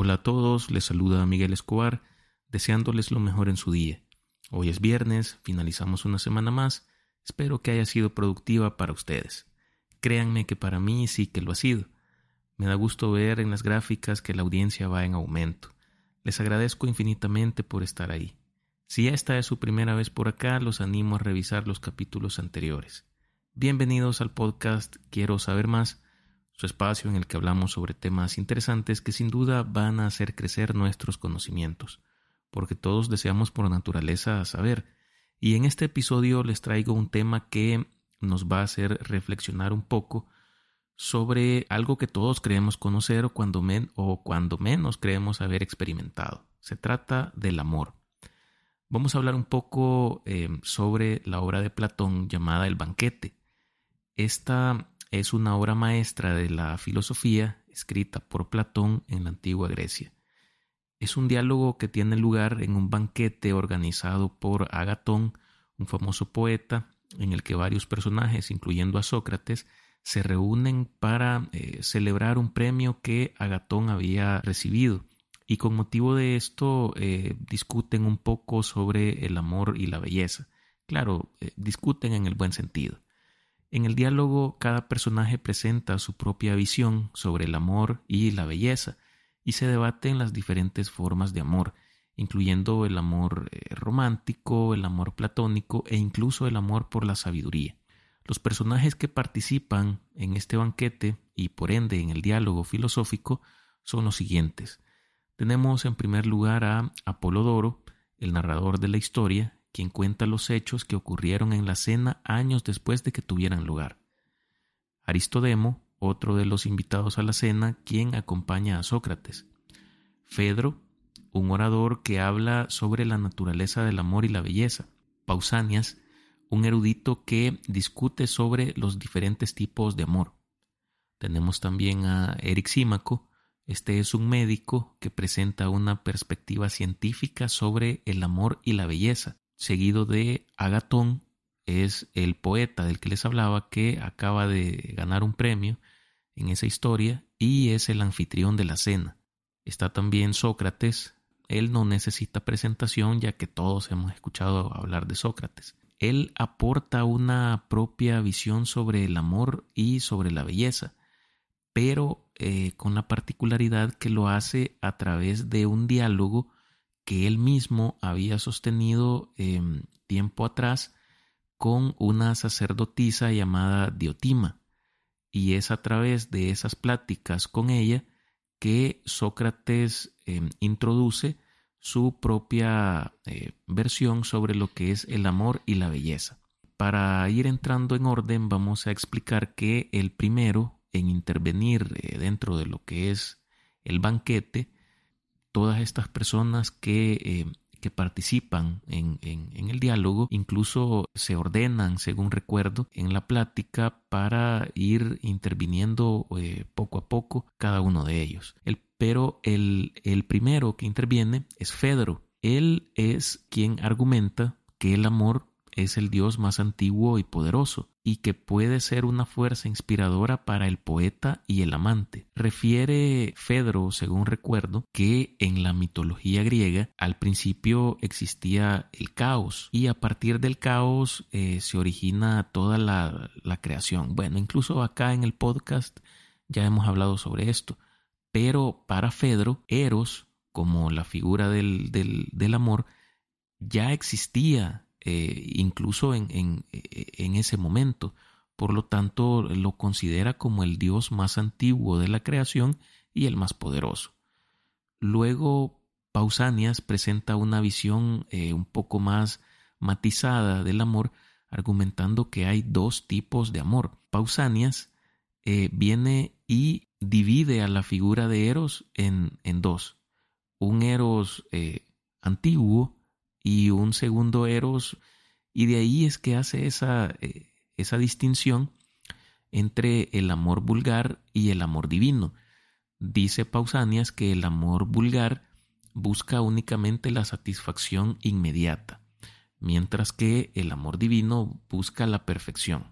Hola a todos, les saluda Miguel Escobar, deseándoles lo mejor en su día. Hoy es viernes, finalizamos una semana más, espero que haya sido productiva para ustedes. Créanme que para mí sí que lo ha sido. Me da gusto ver en las gráficas que la audiencia va en aumento. Les agradezco infinitamente por estar ahí. Si esta es su primera vez por acá, los animo a revisar los capítulos anteriores. Bienvenidos al podcast Quiero saber más su espacio en el que hablamos sobre temas interesantes que sin duda van a hacer crecer nuestros conocimientos, porque todos deseamos por naturaleza saber, y en este episodio les traigo un tema que nos va a hacer reflexionar un poco sobre algo que todos creemos conocer o cuando, menos creemos haber experimentado. Se trata del amor. Vamos a hablar un poco eh, sobre la obra de Platón llamada El banquete. Esta es una obra maestra de la filosofía escrita por Platón en la antigua Grecia. Es un diálogo que tiene lugar en un banquete organizado por Agatón, un famoso poeta, en el que varios personajes, incluyendo a Sócrates, se reúnen para eh, celebrar un premio que Agatón había recibido. Y con motivo de esto eh, discuten un poco sobre el amor y la belleza. Claro, eh, discuten en el buen sentido. En el diálogo cada personaje presenta su propia visión sobre el amor y la belleza y se debaten las diferentes formas de amor, incluyendo el amor eh, romántico, el amor platónico e incluso el amor por la sabiduría. Los personajes que participan en este banquete y por ende en el diálogo filosófico son los siguientes. Tenemos en primer lugar a Apolodoro, el narrador de la historia, quien cuenta los hechos que ocurrieron en la cena años después de que tuvieran lugar. Aristodemo, otro de los invitados a la cena, quien acompaña a Sócrates. Fedro, un orador que habla sobre la naturaleza del amor y la belleza. Pausanias, un erudito que discute sobre los diferentes tipos de amor. Tenemos también a Erixímaco, este es un médico que presenta una perspectiva científica sobre el amor y la belleza seguido de Agatón, es el poeta del que les hablaba que acaba de ganar un premio en esa historia y es el anfitrión de la cena. Está también Sócrates, él no necesita presentación ya que todos hemos escuchado hablar de Sócrates. Él aporta una propia visión sobre el amor y sobre la belleza, pero eh, con la particularidad que lo hace a través de un diálogo que él mismo había sostenido em, tiempo atrás con una sacerdotisa llamada Diotima. Y es a través de esas pláticas con ella que Sócrates em, introduce su propia eh, versión sobre lo que es el amor y la belleza. Para ir entrando en orden, vamos a explicar que el primero en intervenir eh, dentro de lo que es el banquete todas estas personas que, eh, que participan en, en, el diálogo incluso se ordenan, según recuerdo, en la plática para ir interviniendo eh, poco a poco cada uno de ellos. El, pero el, el primero que interviene es Fedro. Él es quien argumenta que el amor es el Dios más antiguo y poderoso, y que puede ser una fuerza inspiradora para el poeta y el amante. Refiere Fedro, según recuerdo, que en la mitología griega al principio existía el caos y a partir del caos eh, se origina toda la, creación. Bueno, incluso acá en el podcast ya hemos hablado sobre esto, pero para Fedro, Eros, como la figura del, del amor, ya existía eh, incluso en, en, en ese momento. Por lo tanto, lo considera como el Dios más antiguo de la creación y el más poderoso. Luego, Pausanias presenta una visión eh, un poco más matizada del amor, argumentando que hay dos tipos de amor. Pausanias eh, viene y divide a la figura de Eros en, en dos. Un Eros antiguo y un segundo eros, y de ahí es que hace esa, eh, esa distinción entre el amor vulgar y el amor divino. Dice Pausanias que el amor vulgar busca únicamente la satisfacción inmediata, mientras que el amor divino busca la perfección.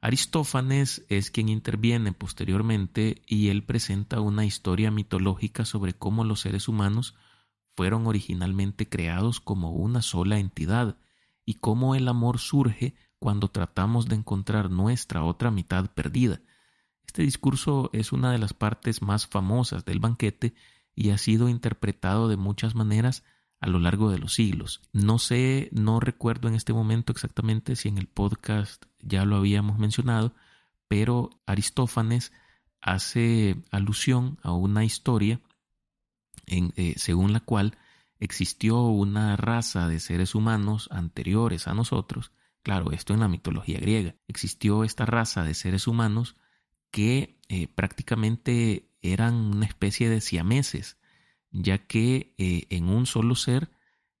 Aristófanes es quien interviene posteriormente y él presenta una historia mitológica sobre cómo los seres humanos fueron originalmente creados como una sola entidad y cómo el amor surge cuando tratamos de encontrar nuestra otra mitad perdida. Este discurso es una de las partes más famosas del banquete y ha sido interpretado de muchas maneras a lo largo de los siglos. No sé, no recuerdo en este momento exactamente si en el podcast ya lo habíamos mencionado, pero Aristófanes hace alusión a una historia eh, según la cual existió una raza de seres humanos anteriores a nosotros, claro, esto en la mitología griega, existió esta raza de seres humanos que eh, prácticamente eran una especie de siameses, ya que eh, en un solo ser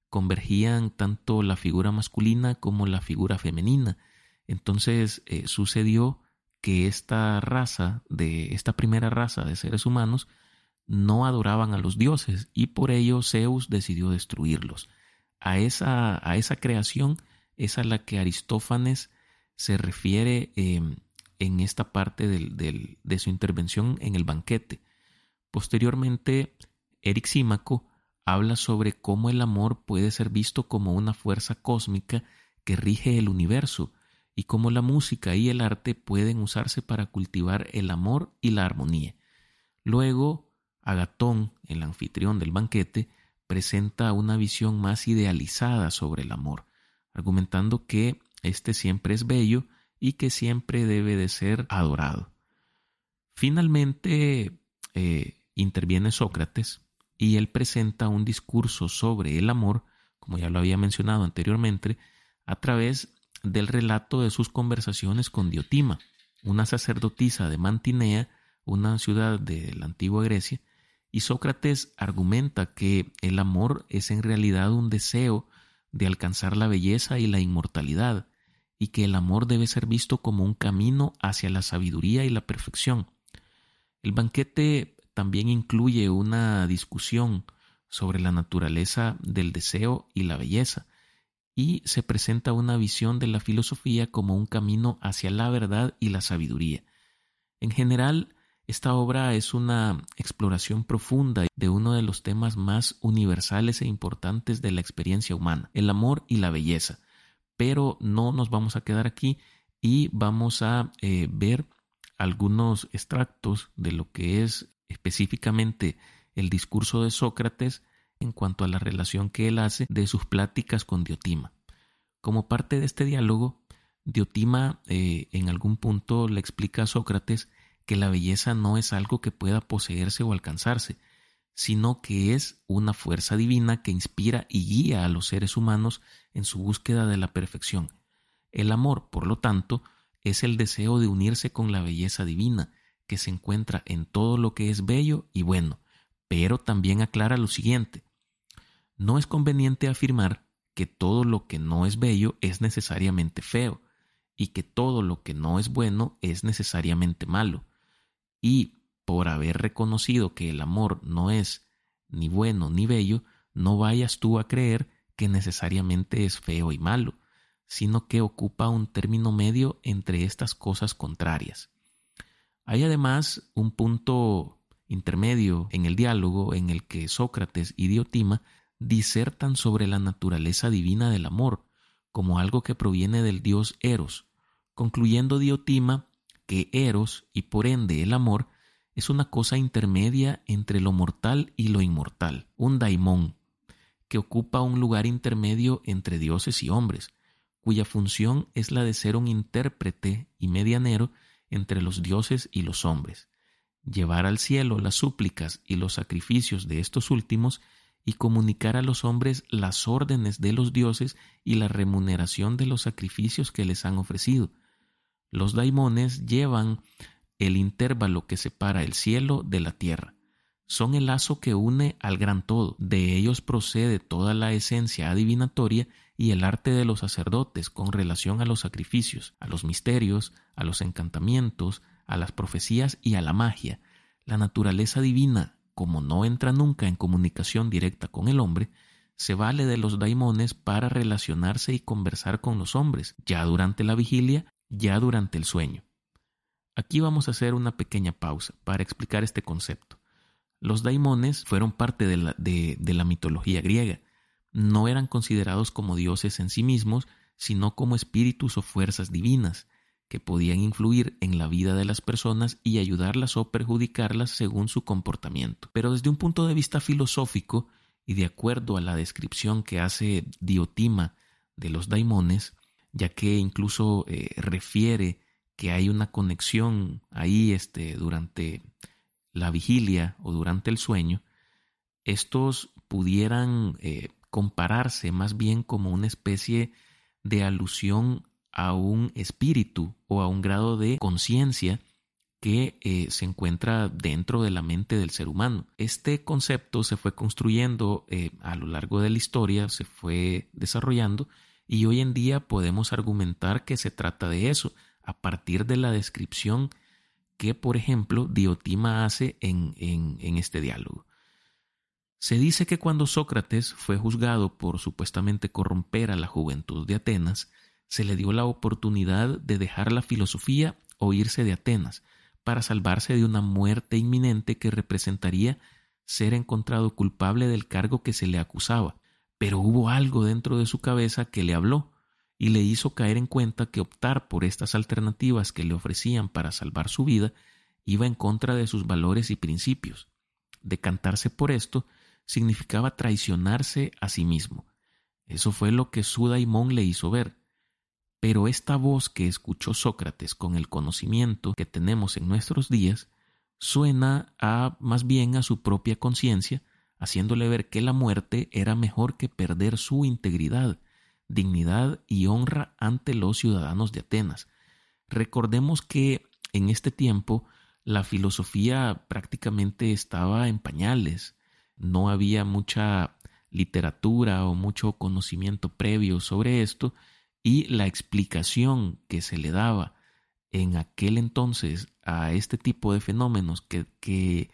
convergían tanto la figura masculina como la figura femenina. Entonces sucedió que esta raza, de esta primera raza de seres humanos, no adoraban a los dioses y por ello Zeus decidió destruirlos. A esa, a esa creación es a la que Aristófanes se refiere em, en esta parte de su intervención en el banquete. Posteriormente, Eric Símaco habla sobre cómo el amor puede ser visto como una fuerza cósmica que rige el universo y cómo la música y el arte pueden usarse para cultivar el amor y la armonía. Luego, Agatón, el anfitrión del banquete, presenta una visión más idealizada sobre el amor, argumentando que éste siempre es bello y que siempre debe de ser adorado. Finalmente eh, interviene Sócrates y él presenta un discurso sobre el amor, como ya lo había mencionado anteriormente, a través del relato de sus conversaciones con Diotima, una sacerdotisa de Mantinea, una ciudad de la antigua Grecia, y Sócrates argumenta que el amor es en realidad un deseo de alcanzar la belleza y la inmortalidad, y que el amor debe ser visto como un camino hacia la sabiduría y la perfección. El banquete también incluye una discusión sobre la naturaleza del deseo y la belleza, y se presenta una visión de la filosofía como un camino hacia la verdad y la sabiduría. En general, esta obra es una exploración profunda de uno de los temas más universales e importantes de la experiencia humana, el amor y la belleza. Pero no nos vamos a quedar aquí y vamos a eh, ver algunos extractos de lo que es específicamente el discurso de Sócrates en cuanto a la relación que él hace de sus pláticas con Diotima. Como parte de este diálogo, Diotima eh, en algún punto le explica a Sócrates que la belleza no es algo que pueda poseerse o alcanzarse, sino que es una fuerza divina que inspira y guía a los seres humanos en su búsqueda de la perfección. El amor, por lo tanto, es el deseo de unirse con la belleza divina, que se encuentra en todo lo que es bello y bueno, pero también aclara lo siguiente. No es conveniente afirmar que todo lo que no es bello es necesariamente feo, y que todo lo que no es bueno es necesariamente malo. Y por haber reconocido que el amor no es ni bueno ni bello, no vayas tú a creer que necesariamente es feo y malo, sino que ocupa un término medio entre estas cosas contrarias. Hay además un punto intermedio en el diálogo en el que Sócrates y Diotima disertan sobre la naturaleza divina del amor, como algo que proviene del dios Eros, concluyendo Diotima que Eros y por ende el amor es una cosa intermedia entre lo mortal y lo inmortal, un daimón, que ocupa un lugar intermedio entre dioses y hombres, cuya función es la de ser un intérprete y medianero entre los dioses y los hombres, llevar al cielo las súplicas y los sacrificios de estos últimos y comunicar a los hombres las órdenes de los dioses y la remuneración de los sacrificios que les han ofrecido. Los daimones llevan el intervalo que separa el cielo de la tierra. Son el lazo que une al gran todo. De ellos procede toda la esencia adivinatoria y el arte de los sacerdotes con relación a los sacrificios, a los misterios, a los encantamientos, a las profecías y a la magia. La naturaleza divina, como no entra nunca en comunicación directa con el hombre, se vale de los daimones para relacionarse y conversar con los hombres. Ya durante la vigilia, ya durante el sueño. Aquí vamos a hacer una pequeña pausa para explicar este concepto. Los daimones fueron parte de la, de la mitología griega. No eran considerados como dioses en sí mismos, sino como espíritus o fuerzas divinas, que podían influir en la vida de las personas y ayudarlas o perjudicarlas según su comportamiento. Pero desde un punto de vista filosófico, y de acuerdo a la descripción que hace Diotima de los daimones, ya que incluso eh, refiere que hay una conexión ahí este, durante la vigilia o durante el sueño, estos pudieran eh, compararse más bien como una especie de alusión a un espíritu o a un grado de conciencia que eh, se encuentra dentro de la mente del ser humano. Este concepto se fue construyendo a lo largo de la historia, se fue desarrollando y hoy en día podemos argumentar que se trata de eso, a partir de la descripción que, por ejemplo, Diotima hace en, en este diálogo. Se dice que cuando Sócrates fue juzgado por supuestamente corromper a la juventud de Atenas, se le dio la oportunidad de dejar la filosofía o irse de Atenas, para salvarse de una muerte inminente que representaría ser encontrado culpable del cargo que se le acusaba. Pero hubo algo dentro de su cabeza que le habló y le hizo caer en cuenta que optar por estas alternativas que le ofrecían para salvar su vida iba en contra de sus valores y principios. Decantarse por esto significaba traicionarse a sí mismo. Eso fue lo que su daimón le hizo ver. Pero esta voz que escuchó Sócrates con el conocimiento que tenemos en nuestros días suena a más bien a su propia conciencia, haciéndole ver que la muerte era mejor que perder su integridad, dignidad y honra ante los ciudadanos de Atenas. Recordemos que en este tiempo la filosofía prácticamente estaba en pañales, no había mucha literatura o mucho conocimiento previo sobre esto y la explicación que se le daba en aquel entonces a este tipo de fenómenos que, que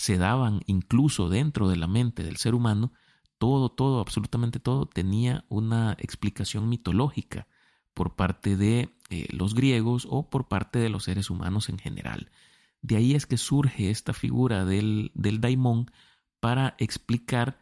se daban incluso dentro de la mente del ser humano, todo, todo, absolutamente todo tenía una explicación mitológica por parte de eh, los griegos o por parte de los seres humanos en general. De ahí es que surge esta figura del, del daimón para explicar,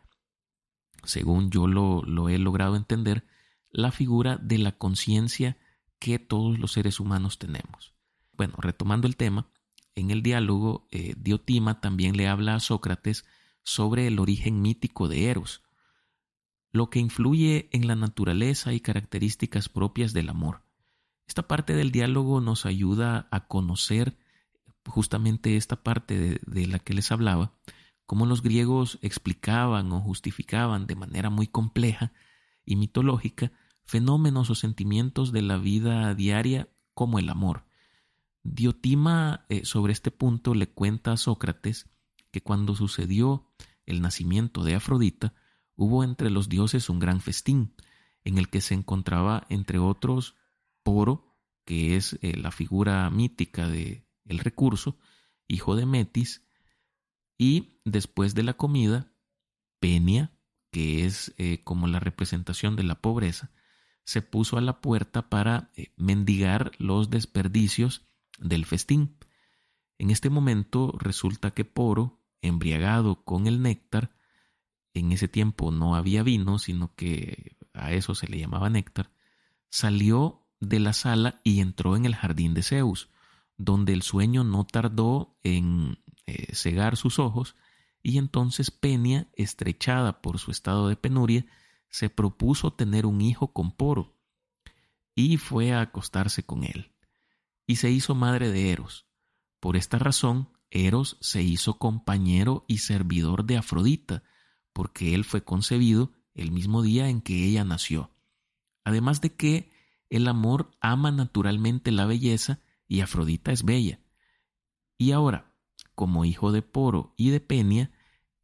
según yo lo, lo he logrado entender, la figura de la conciencia que todos los seres humanos tenemos. Bueno, retomando el tema, en el diálogo, eh, Diotima también le habla a Sócrates sobre el origen mítico de Eros, lo que influye en la naturaleza y características propias del amor. Esta parte del diálogo nos ayuda a conocer justamente esta parte de, la que les hablaba, cómo los griegos explicaban o justificaban de manera muy compleja y mitológica fenómenos o sentimientos de la vida diaria como el amor. Diotima eh, sobre este punto le cuenta a Sócrates que cuando sucedió el nacimiento de Afrodita, hubo entre los dioses un gran festín, en el que se encontraba, entre otros, Poro, que es eh, la figura mítica de el recurso, hijo de Metis, y después de la comida, Penia, que es eh, como la representación de la pobreza, se puso a la puerta para mendigar los desperdicios del festín. En este momento resulta que Poro, embriagado con el néctar, en ese tiempo no había vino, sino que a eso se le llamaba néctar, salió de la sala y entró en el jardín de Zeus, donde el sueño no tardó en eh, cegar sus ojos, y entonces Penia, estrechada por su estado de penuria, se propuso tener un hijo con Poro, y fue a acostarse con él, y se hizo madre de Eros. Por esta razón, Eros se hizo compañero y servidor de Afrodita, porque él fue concebido el mismo día en que ella nació. Además de que el amor ama naturalmente la belleza y Afrodita es bella. Y ahora, como hijo de Poro y de Penia,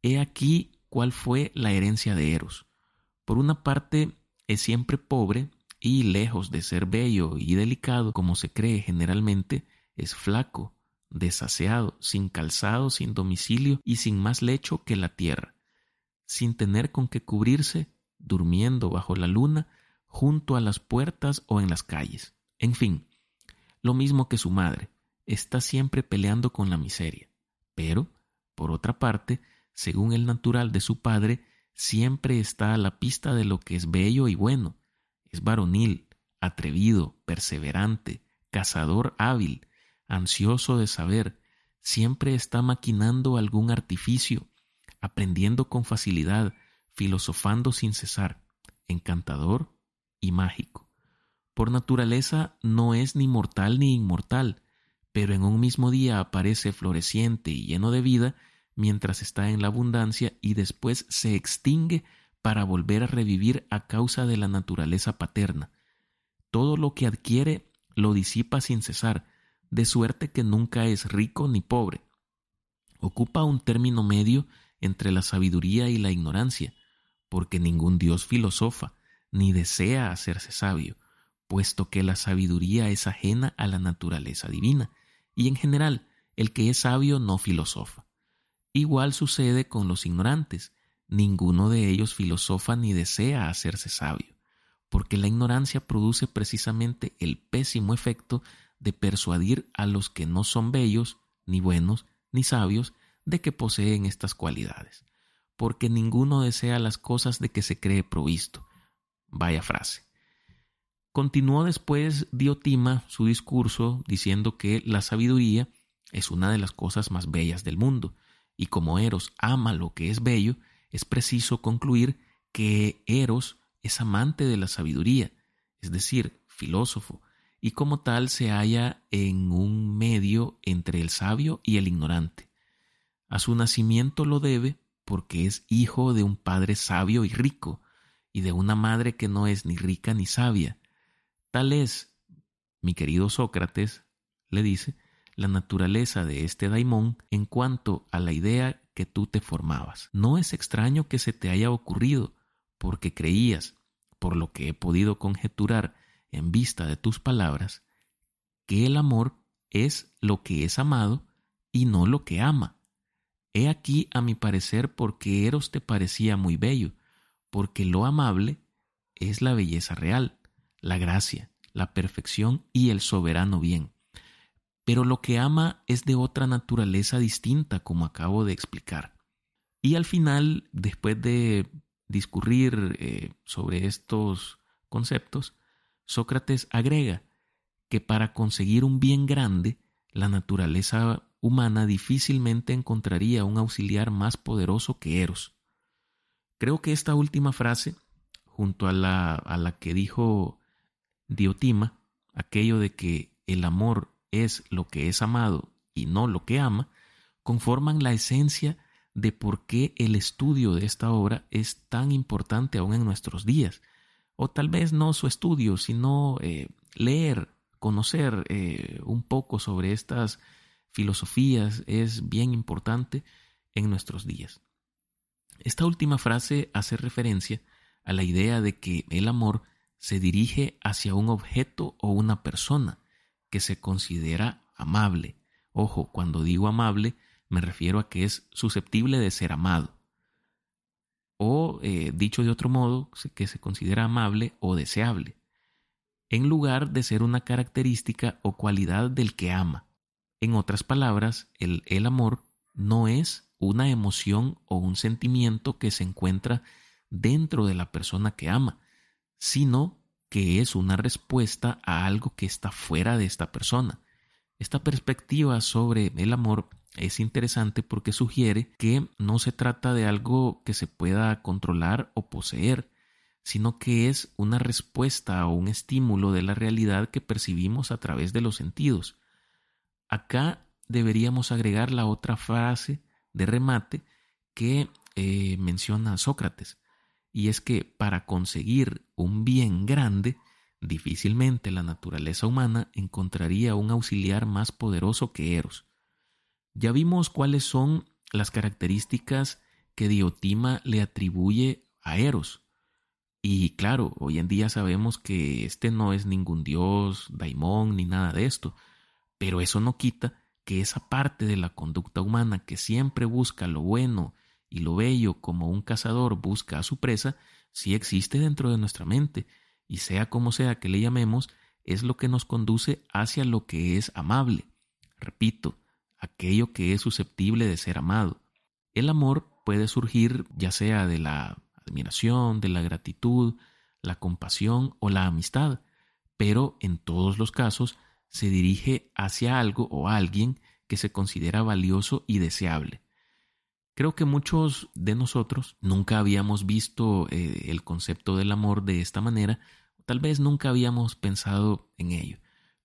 he aquí cuál fue la herencia de Eros. Por una parte, es siempre pobre y lejos de ser bello y delicado como se cree generalmente, es flaco, desaseado, sin calzado, sin domicilio y sin más lecho que la tierra, sin tener con qué cubrirse, durmiendo bajo la luna, junto a las puertas o en las calles. En fin, lo mismo que su madre, está siempre peleando con la miseria. Pero, por otra parte, según el natural de su padre, siempre está a la pista de lo que es bello y bueno. Es varonil, atrevido, perseverante, cazador hábil, ansioso de saber, siempre está maquinando algún artificio, aprendiendo con facilidad, filosofando sin cesar, encantador y mágico. Por naturaleza no es ni mortal ni inmortal, pero en un mismo día aparece floreciente y lleno de vida mientras está en la abundancia y después se extingue para volver a revivir a causa de la naturaleza paterna. Todo lo que adquiere lo disipa sin cesar, de suerte que nunca es rico ni pobre. Ocupa un término medio entre la sabiduría y la ignorancia, porque ningún dios filosofa, ni desea hacerse sabio, puesto que la sabiduría es ajena a la naturaleza divina, y en general el que es sabio no filosofa. Igual sucede con los ignorantes, ninguno de ellos filosofa ni desea hacerse sabio, porque la ignorancia produce precisamente el pésimo efecto de persuadir a los que no son bellos, ni buenos, ni sabios, de que poseen estas cualidades, porque ninguno desea las cosas de que se cree provisto. Vaya frase. Continuó después Diotima su discurso diciendo que la sabiduría es una de las cosas más bellas del mundo, y como Eros ama lo que es bello, es preciso concluir que Eros es amante de la sabiduría, es decir, filósofo, y como tal se halla en un medio entre el sabio y el ignorante. A su nacimiento lo debe porque es hijo de un padre sabio y rico, y de una madre que no es ni rica ni sabia, Tal es, mi querido Sócrates, le dice, la naturaleza de este daimón en cuanto a la idea que tú te formabas. No es extraño que se te haya ocurrido, porque creías, por lo que he podido conjeturar en vista de tus palabras, que el amor es lo que es amado y no lo que ama. He aquí, a mi parecer, porque Eros te parecía muy bello, porque lo amable es la belleza real la gracia, la perfección y el soberano bien. Pero lo que ama es de otra naturaleza distinta, como acabo de explicar. Y al final, después de discurrir eh, sobre estos conceptos, Sócrates agrega que para conseguir un bien grande, la naturaleza humana difícilmente encontraría un auxiliar más poderoso que Eros. Creo que esta última frase, junto a la, a la que dijo Diotima, aquello de que el amor es lo que es amado y no lo que ama, conforman la esencia de por qué el estudio de esta obra es tan importante aún en nuestros días. O tal vez no su estudio, sino eh, leer, conocer eh, un poco sobre estas filosofías es bien importante en nuestros días. Esta última frase hace referencia a la idea de que el amor se dirige hacia un objeto o una persona que se considera amable. Ojo, cuando digo amable me refiero a que es susceptible de ser amado. O, eh, dicho de otro modo, que se considera amable o deseable, en lugar de ser una característica o cualidad del que ama. En otras palabras, el, el amor no es una emoción o un sentimiento que se encuentra dentro de la persona que ama, sino que es una respuesta a algo que está fuera de esta persona. Esta perspectiva sobre el amor es interesante porque sugiere que no se trata de algo que se pueda controlar o poseer, sino que es una respuesta o un estímulo de la realidad que percibimos a través de los sentidos. Acá deberíamos agregar la otra frase de remate que eh, menciona Sócrates y es que para conseguir un bien grande, difícilmente la naturaleza humana encontraría un auxiliar más poderoso que Eros. Ya vimos cuáles son las características que Diotima le atribuye a Eros. Y claro, hoy en día sabemos que este no es ningún dios, daimón, ni nada de esto, pero eso no quita que esa parte de la conducta humana que siempre busca lo bueno y lo bello como un cazador busca a su presa, sí existe dentro de nuestra mente, y sea como sea que le llamemos, es lo que nos conduce hacia lo que es amable. Repito, aquello que es susceptible de ser amado. El amor puede surgir ya sea de la admiración, de la gratitud, la compasión o la amistad, pero en todos los casos se dirige hacia algo o alguien que se considera valioso y deseable. Creo que muchos de nosotros nunca habíamos visto eh, el concepto del amor de esta manera, tal vez nunca habíamos pensado en ello,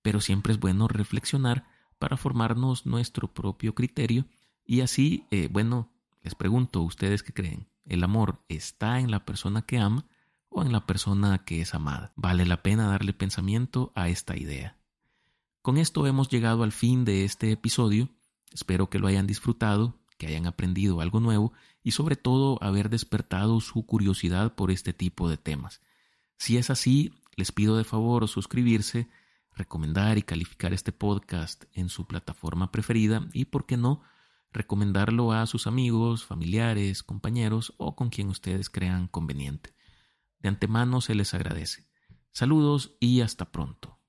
pero siempre es bueno reflexionar para formarnos nuestro propio criterio y así, eh, bueno, les pregunto, ¿ustedes qué creen? ¿El amor está en la persona que ama o en la persona que es amada? Vale la pena darle pensamiento a esta idea. Con esto hemos llegado al fin de este episodio. Espero que lo hayan disfrutado, que hayan aprendido algo nuevo y sobre todo haber despertado su curiosidad por este tipo de temas. Si es así, les pido de favor suscribirse, recomendar y calificar este podcast en su plataforma preferida y, por qué no, recomendarlo a sus amigos, familiares, compañeros o con quien ustedes crean conveniente. De antemano se les agradece. Saludos y hasta pronto.